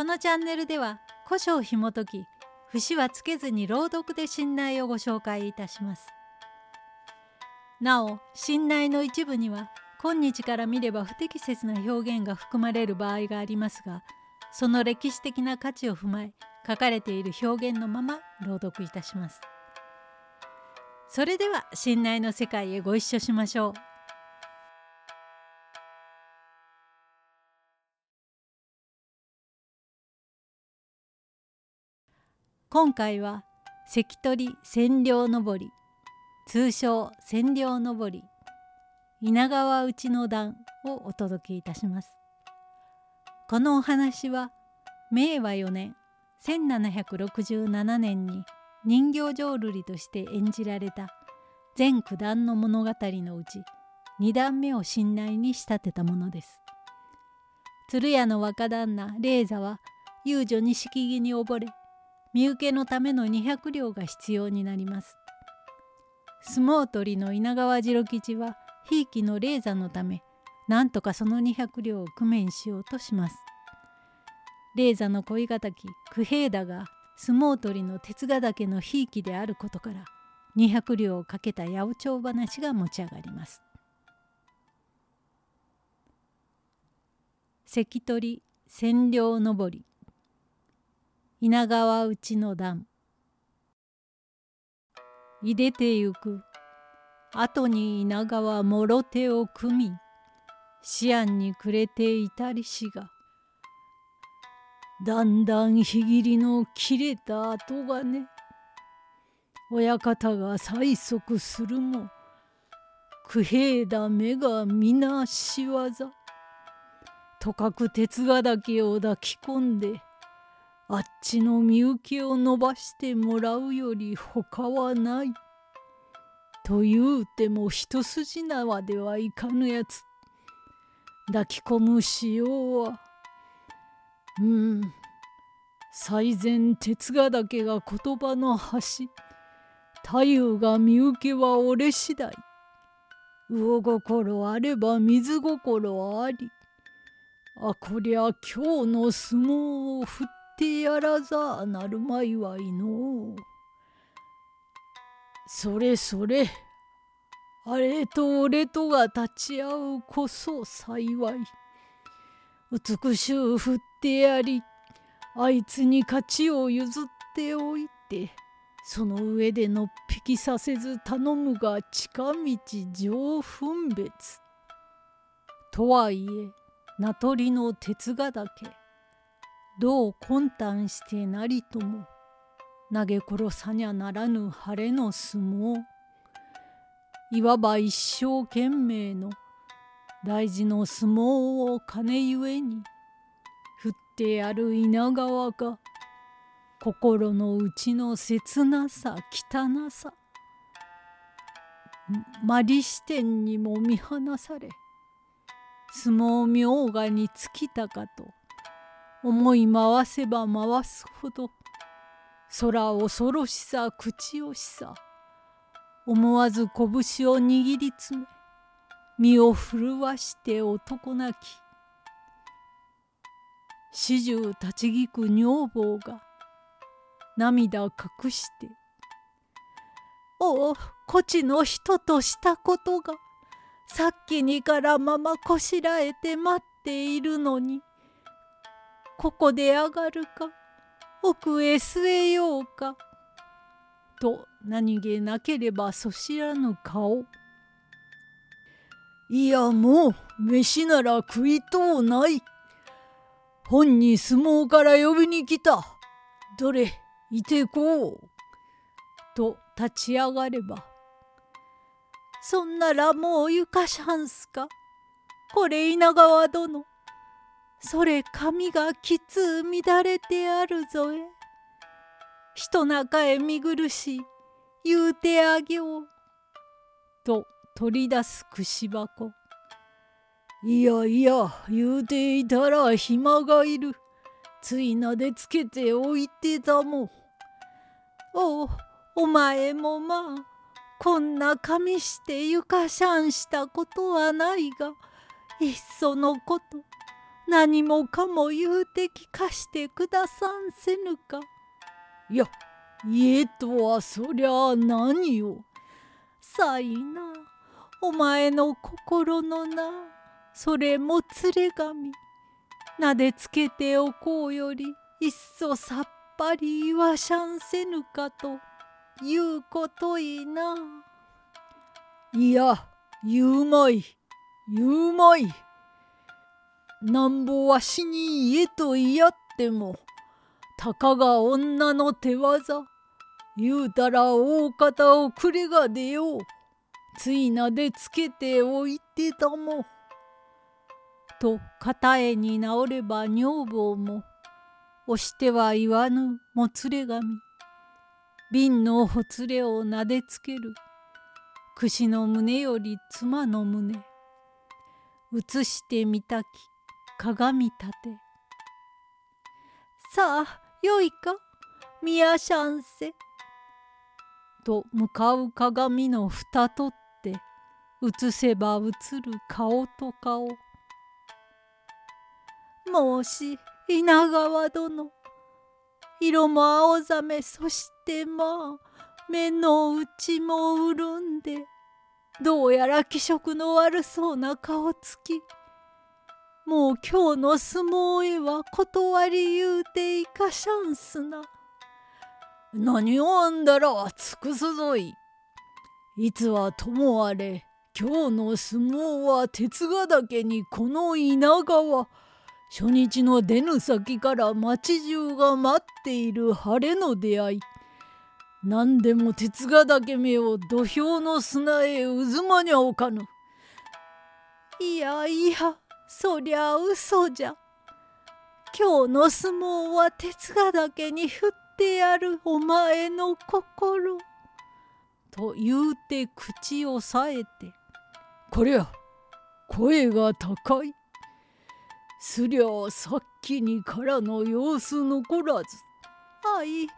このチャンネルでは古書を紐解き節はつけずに朗読で信頼をご紹介いたします。なお信頼の一部には今日から見れば不適切な表現が含まれる場合がありますがその歴史的な価値を踏まえ書かれている表現のまま朗読いたします。それでは信頼の世界へご一緒しましょう。今回は関取千両登り通称千両登り稲川内の段をお届けいたします。このお話は明和4年1767年に人形浄瑠璃として演じられた全九段の物語のうち2段目を信頼に仕立てたものです。鶴屋の若旦那霊座は遊女錦木に溺れ身請けのための200両が必要になります。相撲取りの稲川次郎吉はひいきの霊山のためなんとかその200両を工面しようとします。霊山の恋敵九平だが相撲取りの鉄ヶ岳のひいきであることから200両をかけた八百長話が持ち上がります。関取千両登り稲川内の段。いでてゆく。後に稲川もろ手を組み思案にくれていたりしが。だんだんひぎりの切れた跡がね親方が催促するも不平だ目が皆仕業とかく鉄がだけを抱き込んであっちの身請けを伸ばしてもらうより他はない。と言うても一筋縄ではいかぬやつ。抱き込むしようは。うん。最前鉄がだけが言葉の端。太夫が身請けは俺次第。魚心あれば水心あり。あこりゃ今日の相撲を振っててやらざなるまいわいの。それそれ。あれと俺とが立ち会うこそ幸い。美しゅう振ってやりあいつに勝ちを譲っておいてその上でのっぴきさせず頼むが近道上分別。とはいえ名取の鉄がだけどう魂胆してなりとも投げ殺さにゃならぬ晴れの相撲いわば一生懸命の大事の相撲を金ゆえに振ってやる稲川が心の内の切なさ汚さマリ視点にも見放され相撲明賀に尽きたかと思い回せば回すほど空恐ろしさ口惜しさ思わず拳を握りつめ身を震わして男泣き始終立ち聞く女房が涙隠して「おおこちの人としたことがさっきにからままこしらえて待っているのにここで上がるか？奥へ据えようか」と何気なければそしらぬ顔。いやもう飯なら食いとうない。本に相撲から呼びに来た。どれいてこう？と立ち上がれば。そんならもうゆかしゃんすか？これ稲川殿。それ髪がきつ乱れてあるぞえ。人中へ見苦し言うてあげよう。と取り出す串箱。いやいや言うていたら暇がいる。ついなでつけておいてたもん。おお前もまあこんな髪して床シャンしたことはないがいっそのこと何もかも言うて聞かしてくださんせぬか？いや家とはそりゃ何を。さいなお前の心のなそれも連れ髪なでつけておこうよりいっそさっぱり言わしゃんせぬかということいな。いや言うまい言うまい。なんぼわしに家と言やってもたかが女の手技言うたら大方をくれが出よう。ついなでつけておいてたも。と片絵に直れば女房も押しては言わぬもつれ髪。瓶のほつれをなでつける。串の胸より妻の胸。映してみたき。鏡立て。さあよいか。宮シャンセ。と向かう鏡の蓋取って映せば映る顔と顔。申し稲川殿色も青ざめそしてまあ目の内も潤んでどうやら気色の悪そうな顔つき。もう今日の相撲へは断り言うていかしゃんすな。何をあんだら尽くすぞい。いつはともあれ今日の相撲は鉄ヶ岳にこの稲川初日の出ぬ先から町中が待っている晴れの出会い何でも鉄ヶ岳めを土俵の砂へ渦間にゃおかぬ。いやいやそりゃ嘘じゃ。今日の相撲は鉄ヶ岳に振ってやるお前の心。と言うて口をさえて。こりゃ声が高い。すりゃさっきにからの様子残らず。はい、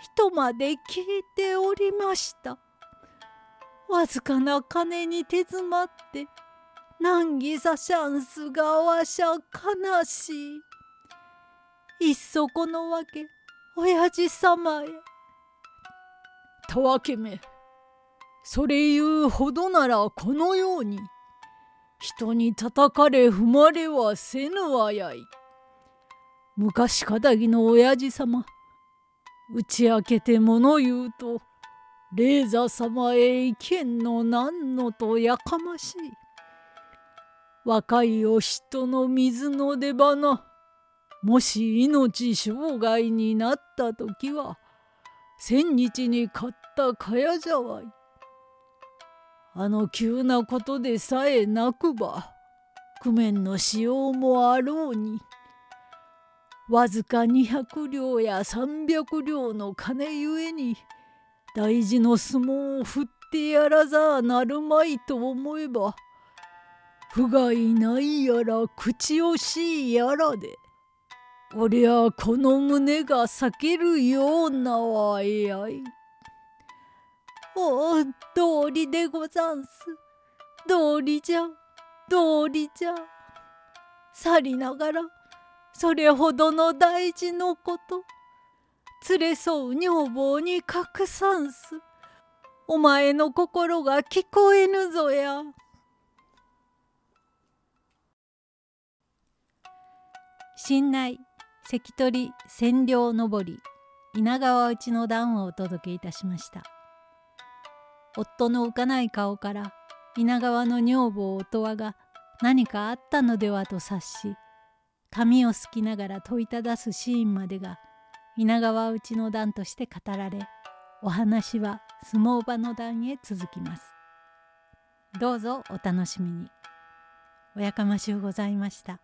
人まで聞いておりました。わずかな金に手詰まって難儀さシャンスがわしゃ悲しい。いっそこのわけ親父様へ。たわけめそれ言うほどならこのように人に叩かれ踏まれはせぬわやい。昔かたぎの親父様打ち明けて物言うと霊座様へ意見のなんのとやかましい。若いお人の水の出花もし命生涯になった時は千日に買った蚊帳じゃわい。あの急なことでさえなくば工面の使用もあろうにわずか200両や300両の金ゆえに大事の相撲を振ってやらざなるまいと思えば不甲斐ないやら口惜しいやらでおりゃこの胸が裂けるようなわえやい。おお道理でござんす道理じゃ道理じゃさりながらそれほどの大事のこと連れ添う女房に隠さんすお前の心が聞こえぬぞや。新内関取千両上り稲川内の段をお届けいたしました。夫の浮かない顔から稲川の女房音羽が何かあったのではと察し髪をすきながら問いただすシーンまでが稲川内の段として語られお話は相撲場の段へ続きます。どうぞお楽しみに。おやかましゅうございました。